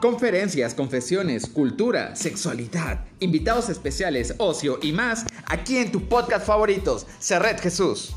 Conferencias, confesiones, cultura, sexualidad, invitados especiales, ocio y más, aquí en tu podcast favoritos, Cerret Jesús.